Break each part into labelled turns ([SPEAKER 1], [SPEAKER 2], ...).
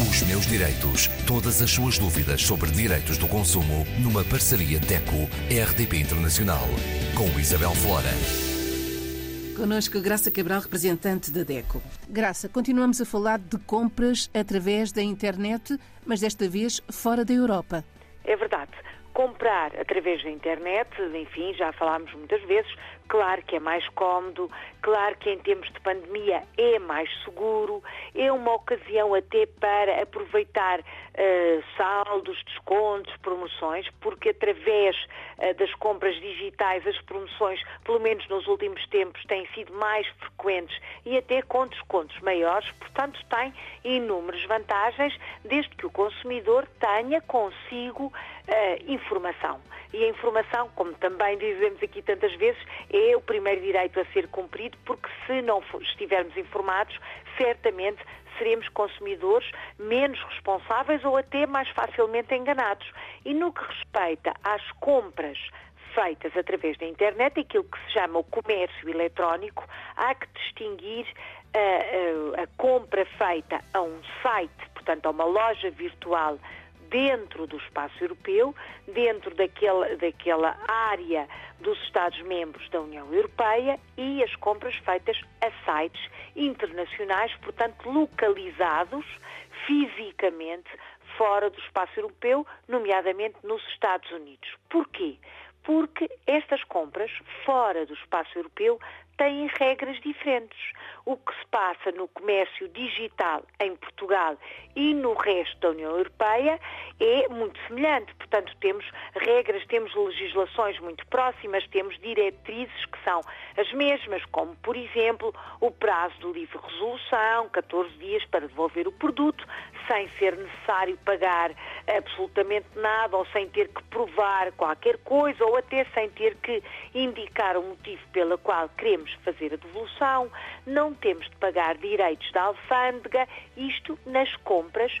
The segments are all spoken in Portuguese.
[SPEAKER 1] Os meus direitos. Todas as suas dúvidas sobre direitos do consumo numa parceria DECO-RDP Internacional. Com Isabel Flora.
[SPEAKER 2] Conosco Graça Cabral, representante da DECO. Graça, continuamos a falar de compras através da internet, mas desta vez fora da Europa.
[SPEAKER 3] É verdade. Comprar através da internet, enfim, já falámos muitas vezes, claro que é mais cómodo, claro que em tempos de pandemia é mais seguro, é uma ocasião até para aproveitar uh, saldos, descontos, promoções, porque através uh, das compras digitais as promoções, pelo menos nos últimos tempos, têm sido mais frequentes e até com descontos maiores, portanto tem inúmeras vantagens, desde que o consumidor tenha consigo uh, informação. E a informação, como também dizemos aqui tantas vezes, é o primeiro direito a ser cumprido, porque se não estivermos informados, certamente seremos consumidores menos responsáveis ou até mais facilmente enganados. E no que respeita às compras feitas através da internet, aquilo que se chama o comércio eletrónico, há que distinguir a, a, a compra feita a um site, portanto a uma loja virtual dentro do espaço europeu, dentro daquela, daquela área dos Estados-membros da União Europeia e as compras feitas a sites internacionais, portanto localizados fisicamente fora do espaço europeu, nomeadamente nos Estados Unidos. Porquê? Porque estas compras fora do espaço europeu têm regras diferentes. O que se passa no comércio digital em Portugal e no resto da União Europeia é muito semelhante. Portanto, temos regras, temos legislações muito próximas, temos diretrizes que são as mesmas, como, por exemplo, o prazo do livre resolução, 14 dias para devolver o produto, sem ser necessário pagar absolutamente nada ou sem ter que provar qualquer coisa ou até sem ter que indicar o motivo pelo qual queremos fazer a devolução, não temos de pagar direitos da alfândega, isto nas compras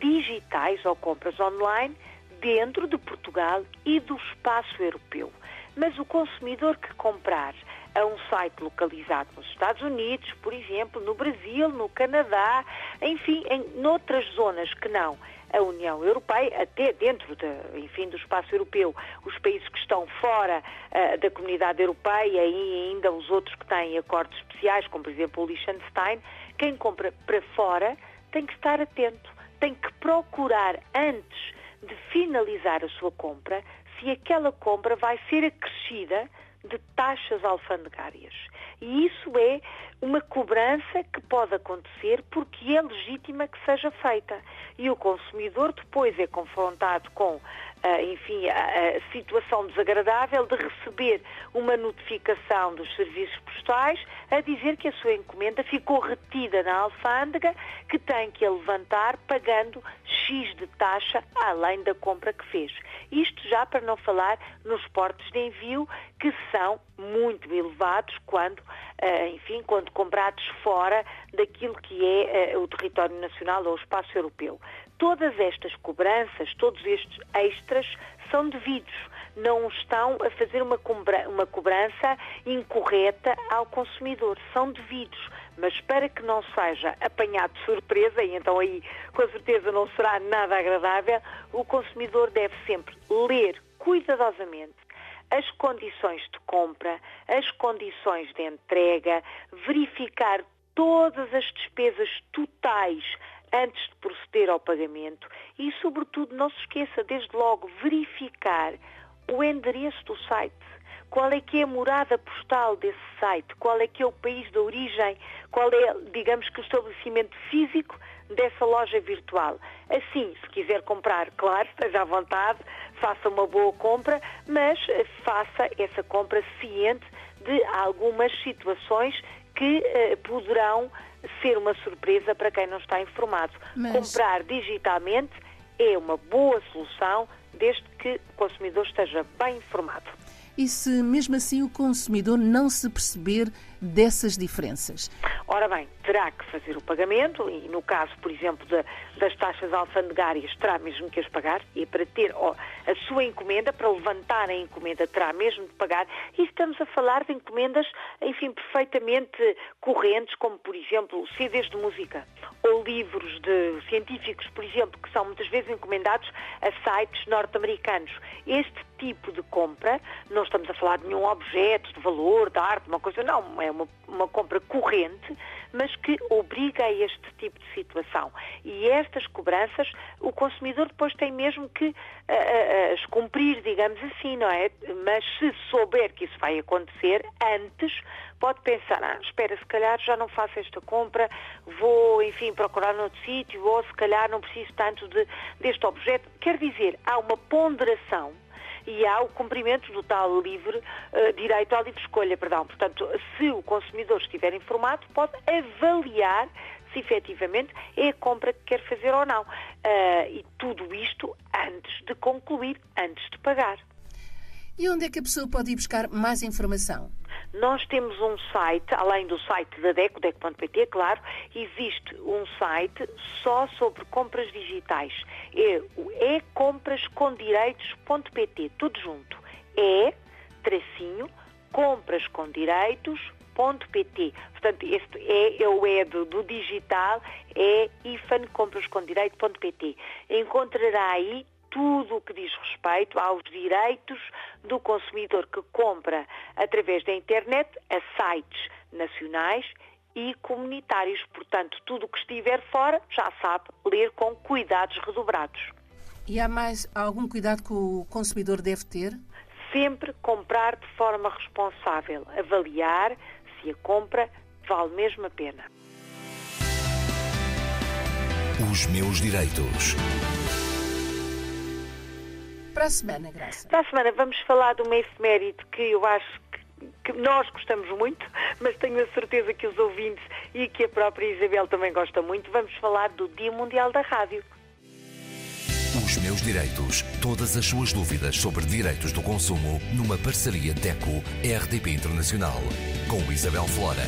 [SPEAKER 3] digitais ou compras online dentro de Portugal e do espaço europeu. Mas o consumidor que comprar a um site localizado nos Estados Unidos, por exemplo, no Brasil, no Canadá, enfim, em noutras zonas que não a União Europeia, até dentro de, enfim, do espaço europeu, os países que estão fora uh, da comunidade europeia e ainda os outros que têm acordos especiais, como por exemplo o Liechtenstein, quem compra para fora tem que estar atento, tem que procurar antes de finalizar a sua compra se aquela compra vai ser acrescida de taxas alfandegárias. E isso é uma cobrança que pode acontecer porque é legítima que seja feita. E o consumidor depois é confrontado com uh, enfim, a, a, situação desagradável de receber uma notificação dos serviços postais a dizer que a sua encomenda ficou retida na alfândega, que tem que a levantar pagando X de taxa além da compra que fez. Isto já para não falar nos portos de envio, que são muito elevados quando, uh, enfim, quando comprados fora daquilo que é uh, o território nacional ou o espaço europeu. Todas estas cobranças, todos estes extras são devidos, não estão a fazer uma, uma cobrança incorreta ao consumidor, são devidos. Mas para que não seja apanhado de surpresa, e então aí com certeza não será nada agradável, o consumidor deve sempre ler cuidadosamente as condições de compra, as condições de entrega, verificar todas as despesas totais antes de proceder ao pagamento e, sobretudo, não se esqueça, desde logo, verificar o endereço do site. Qual é que é a morada postal desse site? Qual é que é o país de origem? Qual é, digamos que, o estabelecimento físico dessa loja virtual? Assim, se quiser comprar, claro, esteja à vontade, faça uma boa compra, mas faça essa compra ciente de algumas situações que eh, poderão ser uma surpresa para quem não está informado. Mas... Comprar digitalmente é uma boa solução desde que o consumidor esteja bem informado.
[SPEAKER 2] E se mesmo assim o consumidor não se perceber dessas diferenças?
[SPEAKER 3] Ora bem, terá que fazer o pagamento e, no caso, por exemplo, de, das taxas alfandegárias, terá mesmo que as pagar e para ter a sua encomenda, para levantar a encomenda, terá mesmo de pagar. E estamos a falar de encomendas, enfim, perfeitamente correntes, como, por exemplo, CDs de música ou livros de científicos, por exemplo, que são muitas vezes encomendados a sites norte-americanos. Este tipo de compra, não estamos a falar de nenhum objeto de valor, de arte, uma coisa, não, é uma, uma compra corrente, mas que obriga a este tipo de situação. E estas cobranças, o consumidor depois tem mesmo que uh, uh, cumprir, digamos assim, não é? Mas se souber que isso vai acontecer, antes pode pensar, ah, espera, se calhar já não faço esta compra, vou, enfim, procurar noutro sítio, ou se calhar não preciso tanto de, deste objeto. Quer dizer, há uma ponderação e há o cumprimento do tal livre uh, direito à livre escolha, perdão. Portanto, se o consumidor estiver informado, pode avaliar se efetivamente é a compra que quer fazer ou não. Uh, e tudo isto antes de concluir, antes de pagar.
[SPEAKER 2] E onde é que a pessoa pode ir buscar mais informação?
[SPEAKER 3] Nós temos um site, além do site da DECO, DECO.pt, claro, existe um site só sobre compras digitais. É o ecomprascomdireitos.pt, tudo junto. É, tracinho, comprascomdireitos.pt. Portanto, este é, é o E do, do digital, é ifancomprascomdireito.pt. Encontrará aí tudo o que diz respeito aos direitos do consumidor que compra através da internet a sites nacionais e comunitários. Portanto, tudo o que estiver fora já sabe ler com cuidados redobrados.
[SPEAKER 2] E há mais algum cuidado que o consumidor deve ter?
[SPEAKER 3] Sempre comprar de forma responsável, avaliar se a compra vale mesmo a pena.
[SPEAKER 1] Os meus direitos.
[SPEAKER 2] Para a semana, Graça.
[SPEAKER 3] Para a semana vamos falar de uma efeméride que eu acho que, que nós gostamos muito, mas tenho a certeza que os ouvintes e que a própria Isabel também gosta muito. Vamos falar do Dia Mundial da Rádio.
[SPEAKER 1] Os meus direitos. Todas as suas dúvidas sobre direitos do consumo numa parceria DECO-RDP Internacional com Isabel Flora.